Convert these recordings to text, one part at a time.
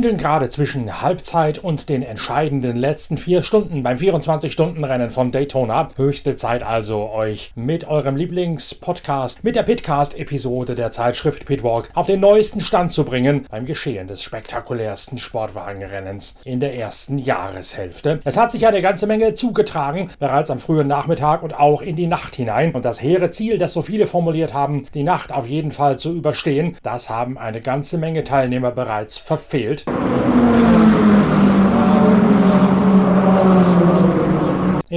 pendeln gerade zwischen Halbzeit und den entscheidenden letzten vier Stunden beim 24-Stunden-Rennen von Daytona. Höchste Zeit also, euch mit eurem Lieblingspodcast, mit der Pitcast-Episode der Zeitschrift Pitwalk auf den neuesten Stand zu bringen beim Geschehen des spektakulärsten Sportwagenrennens in der ersten Jahreshälfte. Es hat sich eine ganze Menge zugetragen, bereits am frühen Nachmittag und auch in die Nacht hinein. Und das hehre Ziel, das so viele formuliert haben, die Nacht auf jeden Fall zu überstehen, das haben eine ganze Menge Teilnehmer bereits verfehlt Mm.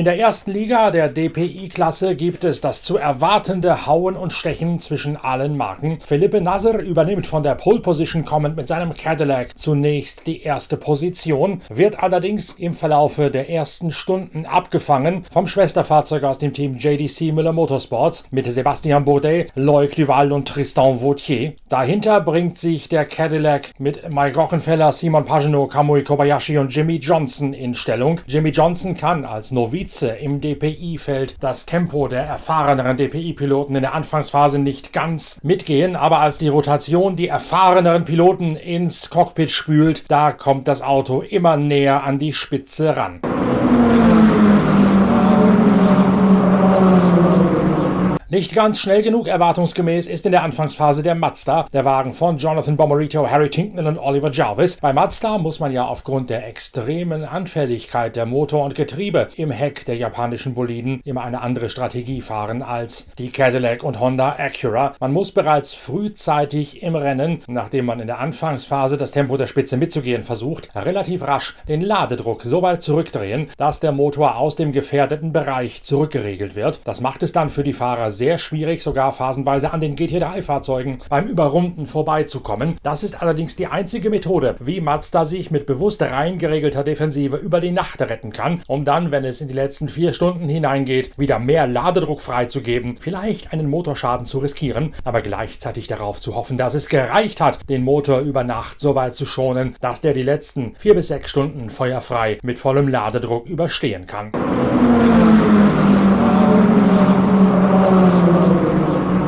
In der ersten Liga der DPI-Klasse gibt es das zu erwartende Hauen und Stechen zwischen allen Marken. Philippe Nasser übernimmt von der Pole Position kommend mit seinem Cadillac zunächst die erste Position, wird allerdings im Verlaufe der ersten Stunden abgefangen vom Schwesterfahrzeug aus dem Team JDC Miller Motorsports mit Sebastian Bourdais, Loic Duval und Tristan Vautier. Dahinter bringt sich der Cadillac mit Mike Rockenfeller, Simon Pagenaud, Kamui Kobayashi und Jimmy Johnson in Stellung. Jimmy Johnson kann als Noviz Vize im DPI-Feld das Tempo der erfahreneren DPI-Piloten in der Anfangsphase nicht ganz mitgehen, aber als die Rotation die erfahreneren Piloten ins Cockpit spült, da kommt das Auto immer näher an die Spitze ran. Nicht ganz schnell genug erwartungsgemäß ist in der Anfangsphase der Mazda, der Wagen von Jonathan Bomarito, Harry Tinknell und Oliver Jarvis. Bei Mazda muss man ja aufgrund der extremen Anfälligkeit der Motor und Getriebe im Heck der japanischen Boliden immer eine andere Strategie fahren als die Cadillac und Honda Acura. Man muss bereits frühzeitig im Rennen, nachdem man in der Anfangsphase das Tempo der Spitze mitzugehen versucht, relativ rasch den Ladedruck so weit zurückdrehen, dass der Motor aus dem gefährdeten Bereich zurückgeregelt wird. Das macht es dann für die Fahrer sehr sehr schwierig, sogar phasenweise an den GT3-Fahrzeugen beim Überrunden vorbeizukommen. Das ist allerdings die einzige Methode, wie Mazda sich mit bewusst reingeregelter Defensive über die Nacht retten kann, um dann, wenn es in die letzten vier Stunden hineingeht, wieder mehr Ladedruck freizugeben, vielleicht einen Motorschaden zu riskieren, aber gleichzeitig darauf zu hoffen, dass es gereicht hat, den Motor über Nacht so weit zu schonen, dass der die letzten vier bis sechs Stunden feuerfrei mit vollem Ladedruck überstehen kann.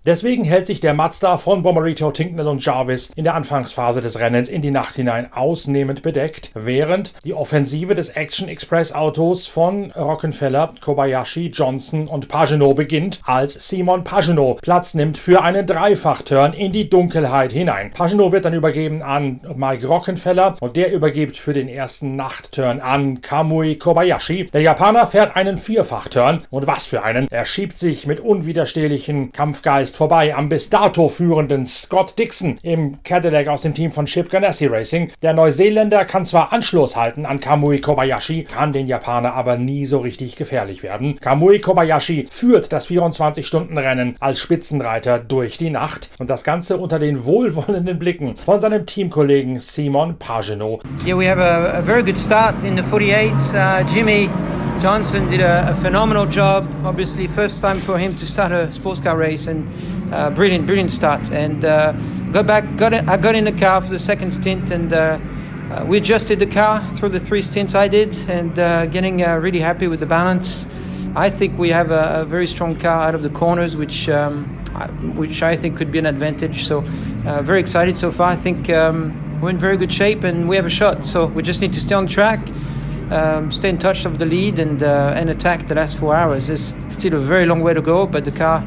Deswegen hält sich der Mazda von Bomarito, Tinknell und Jarvis in der Anfangsphase des Rennens in die Nacht hinein ausnehmend bedeckt, während die Offensive des Action Express Autos von Rockenfeller, Kobayashi, Johnson und Pagenot beginnt, als Simon Pagenot Platz nimmt für einen Dreifachturn in die Dunkelheit hinein. Pagenot wird dann übergeben an Mike Rockenfeller und der übergibt für den ersten Nachtturn an Kamui Kobayashi. Der Japaner fährt einen Vierfachturn und was für einen. Er schiebt sich mit unwiderstehlichen Kampfgeist ist vorbei am bis dato führenden Scott Dixon im Cadillac aus dem Team von Chip Ganassi Racing. Der Neuseeländer kann zwar Anschluss halten an Kamui Kobayashi, kann den Japaner aber nie so richtig gefährlich werden. Kamui Kobayashi führt das 24-Stunden-Rennen als Spitzenreiter durch die Nacht und das Ganze unter den wohlwollenden Blicken von seinem Teamkollegen Simon Pagenaud. Yeah, we have a, a very good start in the 48. Uh, Jimmy Johnson did a, a, phenomenal job. Obviously, first time for him to start a sports car race, and uh, brilliant, brilliant start. And uh, got back, got it, I got in the car for the second stint, and uh, uh we adjusted the car through the three stints I did, and uh, getting uh, really happy with the balance. I think we have a, a very strong car out of the corners, which um, which I think could be an advantage. So, very excited so far. I think um, we're in very good shape, and we have a shot. So we just need to stay on track um, stay in touch of the lead and uh, and attack the last four hours. There's still a very long way to go, but the car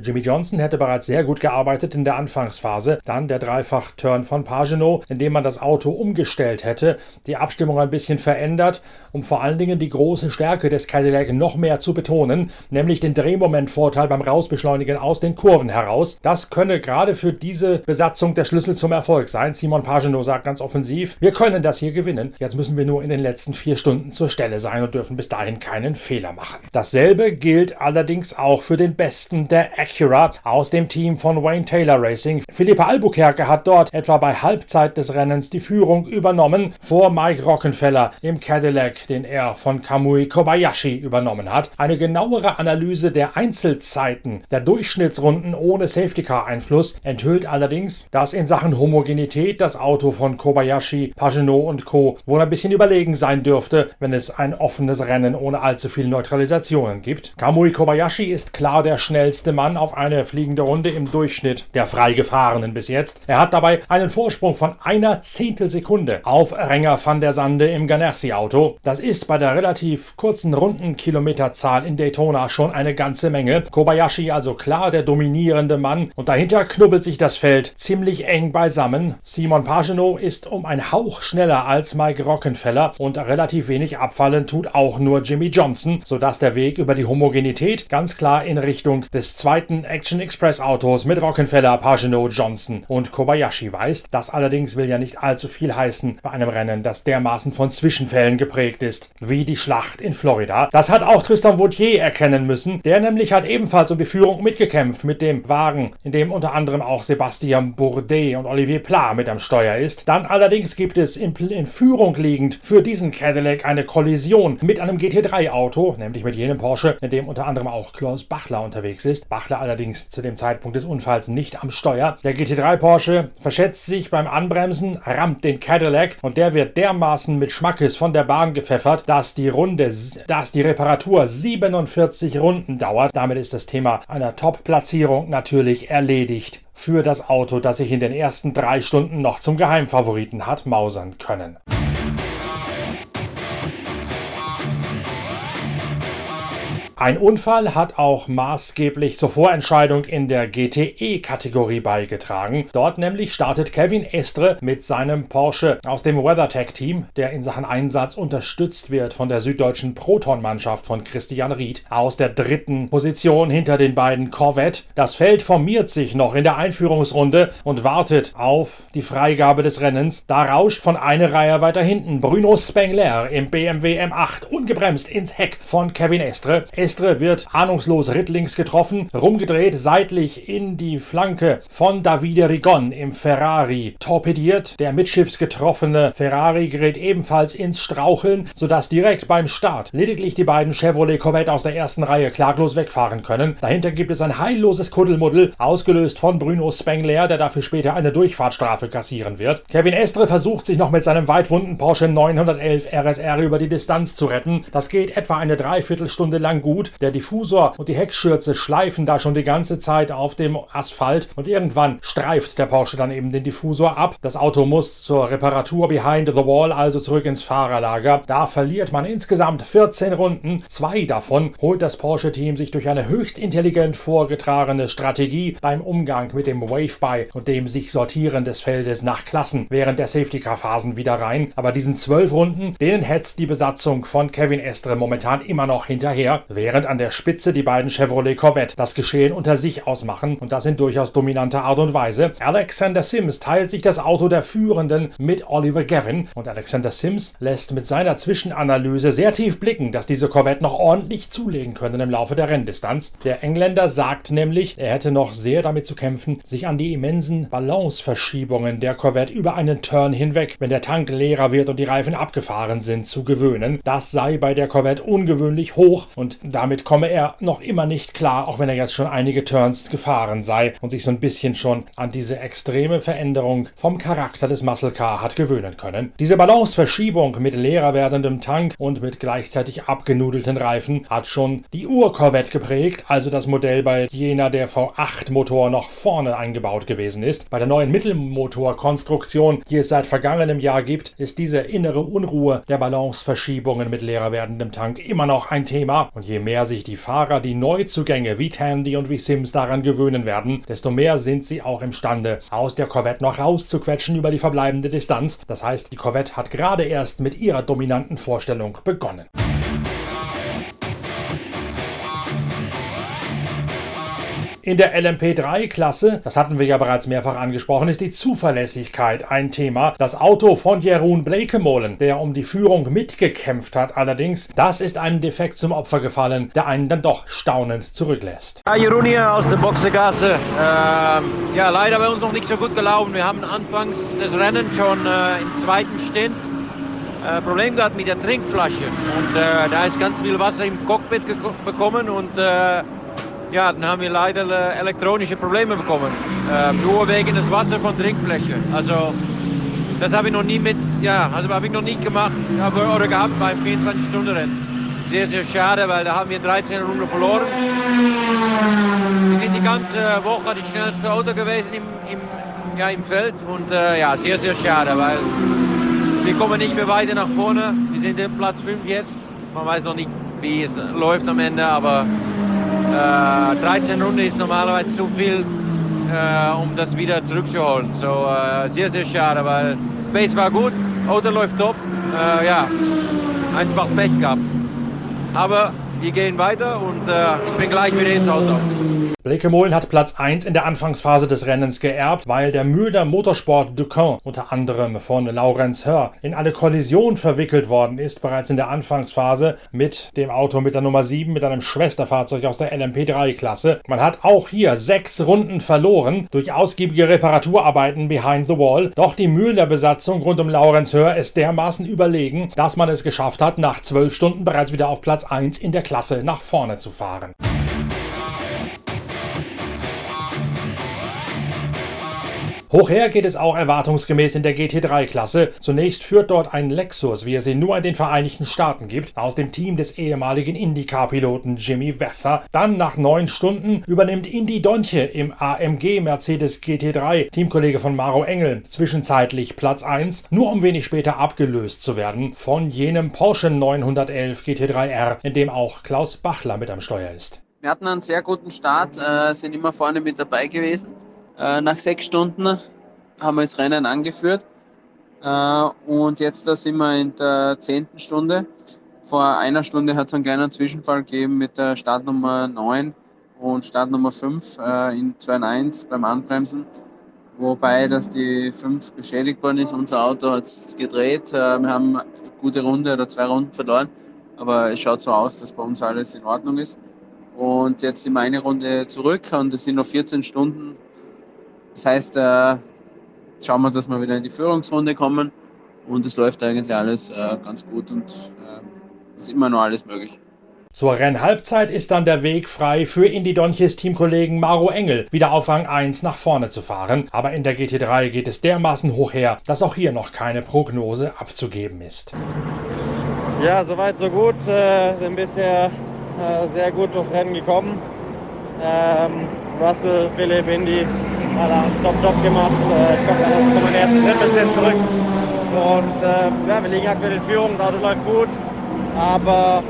Jimmy Johnson hätte bereits sehr gut gearbeitet in der Anfangsphase. Dann der Dreifach-Turn von Pagenot, in dem man das Auto umgestellt hätte, die Abstimmung ein bisschen verändert, um vor allen Dingen die große Stärke des Cadillac noch mehr zu betonen, nämlich den Drehmomentvorteil beim Rausbeschleunigen aus den Kurven heraus. Das könne gerade für diese Besatzung der Schlüssel zum Erfolg sein. Simon Pagenot sagt ganz offensiv, wir können das hier gewinnen. Jetzt müssen wir nur in den letzten vier Stunden zur Stelle sein und dürfen bis dahin keinen Fehler machen. Das Dasselbe gilt allerdings auch für den Besten der Acura aus dem Team von Wayne Taylor Racing. Philippa Albuquerque hat dort etwa bei Halbzeit des Rennens die Führung übernommen vor Mike Rockenfeller im Cadillac, den er von Kamui Kobayashi übernommen hat. Eine genauere Analyse der Einzelzeiten der Durchschnittsrunden ohne Safety Car Einfluss enthüllt allerdings, dass in Sachen Homogenität das Auto von Kobayashi, Pagenot und Co. wohl ein bisschen überlegen sein dürfte, wenn es ein offenes Rennen ohne allzu viel Neutralisation Positionen gibt. Kamui Kobayashi ist klar der schnellste Mann auf eine fliegende Runde im Durchschnitt der Freigefahrenen bis jetzt. Er hat dabei einen Vorsprung von einer Zehntelsekunde auf Renger van der Sande im Ganassi-Auto. Das ist bei der relativ kurzen Rundenkilometerzahl in Daytona schon eine ganze Menge. Kobayashi also klar der dominierende Mann und dahinter knubbelt sich das Feld ziemlich eng beisammen. Simon Pagenaud ist um ein Hauch schneller als Mike Rockenfeller und relativ wenig abfallen tut auch nur Jimmy Johnson, sodass der Weg über die Homogenität ganz klar in Richtung des zweiten Action Express Autos mit Rockenfeller, Pagenaud, Johnson und Kobayashi weist. Das allerdings will ja nicht allzu viel heißen bei einem Rennen, das dermaßen von Zwischenfällen geprägt ist, wie die Schlacht in Florida. Das hat auch Tristan Vautier erkennen müssen. Der nämlich hat ebenfalls um die Führung mitgekämpft mit dem Wagen, in dem unter anderem auch Sebastian Bourdet und Olivier Pla mit am Steuer ist. Dann allerdings gibt es in, in Führung liegend für diesen Cadillac eine Kollision mit einem GT3-Auto, nämlich mit jenem Porsche, in dem unter anderem auch Klaus Bachler unterwegs ist. Bachler allerdings zu dem Zeitpunkt des Unfalls nicht am Steuer. Der GT3 Porsche verschätzt sich beim Anbremsen, rammt den Cadillac und der wird dermaßen mit Schmackes von der Bahn gepfeffert, dass die Runde, dass die Reparatur 47 Runden dauert. Damit ist das Thema einer Top-Platzierung natürlich erledigt für das Auto, das sich in den ersten drei Stunden noch zum Geheimfavoriten hat mausern können. Ein Unfall hat auch maßgeblich zur Vorentscheidung in der GTE-Kategorie beigetragen. Dort nämlich startet Kevin Estre mit seinem Porsche aus dem WeatherTech-Team, der in Sachen Einsatz unterstützt wird von der süddeutschen Proton-Mannschaft von Christian Ried, aus der dritten Position hinter den beiden Corvette. Das Feld formiert sich noch in der Einführungsrunde und wartet auf die Freigabe des Rennens. Da rauscht von einer Reihe weiter hinten Bruno Spengler im BMW M8 ungebremst ins Heck von Kevin Estre. Estre wird ahnungslos rittlings getroffen, rumgedreht seitlich in die Flanke von Davide Rigon im Ferrari torpediert. Der mitschiffs getroffene Ferrari gerät ebenfalls ins Straucheln, sodass direkt beim Start lediglich die beiden Chevrolet Corvette aus der ersten Reihe klaglos wegfahren können. Dahinter gibt es ein heilloses Kuddelmuddel, ausgelöst von Bruno Spengler, der dafür später eine Durchfahrtsstrafe kassieren wird. Kevin Estre versucht sich noch mit seinem weitwunden Porsche 911 RSR über die Distanz zu retten. Das geht etwa eine Dreiviertelstunde lang gut gut. Der Diffusor und die Heckschürze schleifen da schon die ganze Zeit auf dem Asphalt und irgendwann streift der Porsche dann eben den Diffusor ab. Das Auto muss zur Reparatur behind the wall, also zurück ins Fahrerlager. Da verliert man insgesamt 14 Runden. Zwei davon holt das Porsche-Team sich durch eine höchst intelligent vorgetragene Strategie beim Umgang mit dem Wave-By und dem sich Sortieren des Feldes nach Klassen während der Safety-Car-Phasen wieder rein. Aber diesen zwölf Runden, denen hetzt die Besatzung von Kevin Estre momentan immer noch hinterher während an der Spitze die beiden Chevrolet Corvette das Geschehen unter sich ausmachen und das in durchaus dominanter Art und Weise. Alexander Sims teilt sich das Auto der Führenden mit Oliver Gavin und Alexander Sims lässt mit seiner Zwischenanalyse sehr tief blicken, dass diese Corvette noch ordentlich zulegen können im Laufe der Renndistanz. Der Engländer sagt nämlich, er hätte noch sehr damit zu kämpfen, sich an die immensen Balanceverschiebungen der Corvette über einen Turn hinweg, wenn der Tank leerer wird und die Reifen abgefahren sind, zu gewöhnen. Das sei bei der Corvette ungewöhnlich hoch und damit komme er noch immer nicht klar, auch wenn er jetzt schon einige Turns gefahren sei und sich so ein bisschen schon an diese extreme Veränderung vom Charakter des Muscle Car hat gewöhnen können. Diese Balanceverschiebung mit leerer werdendem Tank und mit gleichzeitig abgenudelten Reifen hat schon die Ur-Corvette geprägt, also das Modell bei jener der V8-Motor noch vorne eingebaut gewesen ist. Bei der neuen Mittelmotorkonstruktion, die es seit vergangenem Jahr gibt, ist diese innere Unruhe der Balanceverschiebungen mit leerer werdendem Tank immer noch ein Thema und je mehr sich die Fahrer die Neuzugänge wie Tandy und wie Sims daran gewöhnen werden, desto mehr sind sie auch imstande, aus der Corvette noch rauszuquetschen über die verbleibende Distanz. Das heißt, die Corvette hat gerade erst mit ihrer dominanten Vorstellung begonnen. In der LMP3-Klasse, das hatten wir ja bereits mehrfach angesprochen, ist die Zuverlässigkeit ein Thema. Das Auto von Jeroen Blekemolen, der um die Führung mitgekämpft hat, allerdings, das ist einem Defekt zum Opfer gefallen, der einen dann doch staunend zurücklässt. Ja, Jeroen hier aus der Boxegasse. Ähm, ja, leider bei uns noch nicht so gut gelaufen. Wir haben anfangs des Rennens schon äh, im zweiten Stint äh, Problem gehabt mit der Trinkflasche. Und äh, da ist ganz viel Wasser im Cockpit bekommen und äh, ja, dann haben wir leider äh, elektronische Probleme bekommen. Äh, nur wegen des Wasser von Trinkfläche. Also das habe ich noch nie mit, ja, also habe ich noch nie gemacht aber, oder gehabt beim 24-Stunden-Rennen. sehr, sehr schade, weil da haben wir 13 Runden verloren. Wir sind die ganze Woche die schnellste Auto gewesen im, im, ja, im Feld und äh, ja, sehr, sehr schade, weil wir kommen nicht mehr weiter nach vorne. Wir sind im Platz 5 jetzt. Man weiß noch nicht, wie es läuft am Ende, aber äh, 13 Runden ist normalerweise zu viel, äh, um das wieder zurückzuholen. So äh, sehr, sehr schade, weil Base war gut, Auto läuft top. Äh, ja, einfach Pech gehabt. Aber wir gehen weiter und äh, ich bin gleich wieder ins Auto. Blake Mullen hat Platz 1 in der Anfangsphase des Rennens geerbt, weil der Mühlner Motorsport Ducamp unter anderem von Laurens Hör in eine Kollision verwickelt worden ist, bereits in der Anfangsphase mit dem Auto mit der Nummer 7, mit einem Schwesterfahrzeug aus der LMP3-Klasse. Man hat auch hier sechs Runden verloren durch ausgiebige Reparaturarbeiten behind the wall. Doch die Mühlner Besatzung rund um Laurens Hör ist dermaßen überlegen, dass man es geschafft hat, nach zwölf Stunden bereits wieder auf Platz 1 in der Klasse nach vorne zu fahren. Hochher geht es auch erwartungsgemäß in der GT3-Klasse. Zunächst führt dort ein Lexus, wie es ihn nur in den Vereinigten Staaten gibt, aus dem Team des ehemaligen IndyCar-Piloten Jimmy Vesser. Dann nach neun Stunden übernimmt Indy Donche im AMG Mercedes GT3, Teamkollege von Maro Engel, zwischenzeitlich Platz 1, nur um wenig später abgelöst zu werden von jenem Porsche 911 GT3R, in dem auch Klaus Bachler mit am Steuer ist. Wir hatten einen sehr guten Start, äh, sind immer vorne mit dabei gewesen. Äh, nach sechs Stunden haben wir das Rennen angeführt äh, und jetzt da sind wir in der zehnten Stunde. Vor einer Stunde hat es einen kleinen Zwischenfall gegeben mit der Startnummer 9 und Startnummer 5 äh, in 2.1 beim Anbremsen. Wobei, dass die 5 beschädigt worden ist. Unser Auto hat es gedreht. Wir haben eine gute Runde oder zwei Runden verloren. Aber es schaut so aus, dass bei uns alles in Ordnung ist. Und jetzt sind wir eine Runde zurück und es sind noch 14 Stunden das heißt, äh, schauen wir, dass wir wieder in die Führungsrunde kommen und es läuft eigentlich alles äh, ganz gut und äh, ist immer noch alles möglich. Zur Rennhalbzeit ist dann der Weg frei für Indy Donches Teamkollegen Maro Engel, wieder auf Rang 1 nach vorne zu fahren. Aber in der GT3 geht es dermaßen hoch her, dass auch hier noch keine Prognose abzugeben ist. Ja, soweit so gut. Äh, sind bisher äh, sehr gut durchs Rennen gekommen. Ähm, Russell, Philipp, Indy, haben einen Top-Job gemacht. Äh, komme von meinem ersten Rennen bisschen zurück. Und äh, ja, wir liegen aktuell in Führung, das Auto läuft gut. Aber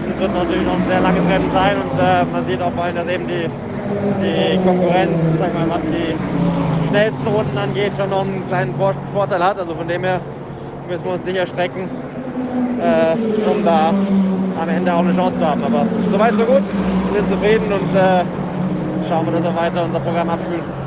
es wird natürlich noch ein sehr langes Rennen sein und äh, man sieht auch vor allem, dass eben die, die Konkurrenz, sag mal, was die schnellsten Runden angeht, schon noch einen kleinen Vorteil hat. Also von dem her müssen wir uns sicher strecken, äh, um da am Ende auch eine Chance zu haben. Aber soweit so gut, sind zufrieden und äh, schauen wir, dass wir weiter unser Programm abspielen.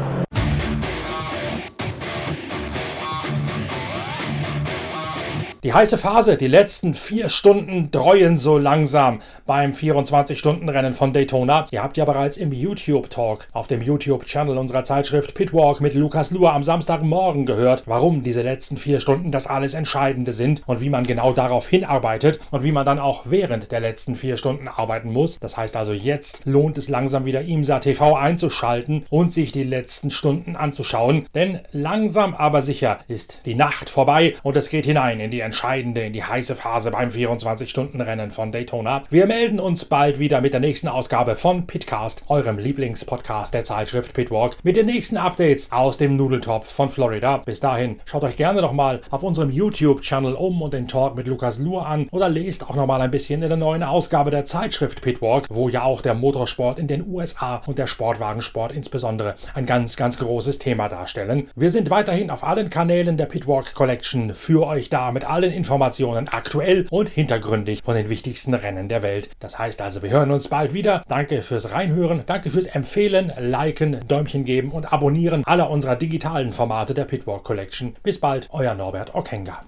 Die heiße Phase, die letzten vier Stunden dreuen so langsam beim 24-Stunden-Rennen von Daytona. Ihr habt ja bereits im YouTube-Talk auf dem YouTube-Channel unserer Zeitschrift Pitwalk mit Lukas Luhr am Samstagmorgen gehört, warum diese letzten vier Stunden das alles Entscheidende sind und wie man genau darauf hinarbeitet und wie man dann auch während der letzten vier Stunden arbeiten muss. Das heißt also, jetzt lohnt es langsam wieder IMSA TV einzuschalten und sich die letzten Stunden anzuschauen, denn langsam aber sicher ist die Nacht vorbei und es geht hinein in die entscheidende, in die heiße Phase beim 24-Stunden-Rennen von Daytona. Wir melden uns bald wieder mit der nächsten Ausgabe von Pitcast, eurem Lieblingspodcast der Zeitschrift Pitwalk, mit den nächsten Updates aus dem Nudeltopf von Florida. Bis dahin, schaut euch gerne nochmal auf unserem YouTube-Channel um und den Talk mit Lukas Luhr an oder lest auch nochmal ein bisschen in der neuen Ausgabe der Zeitschrift Pitwalk, wo ja auch der Motorsport in den USA und der Sportwagensport insbesondere ein ganz, ganz großes Thema darstellen. Wir sind weiterhin auf allen Kanälen der Pitwalk Collection für euch da mit allen allen Informationen aktuell und hintergründig von den wichtigsten Rennen der Welt. Das heißt also, wir hören uns bald wieder. Danke fürs Reinhören, danke fürs Empfehlen, Liken, Däumchen geben und Abonnieren aller unserer digitalen Formate der Pitwalk Collection. Bis bald, euer Norbert Okenga.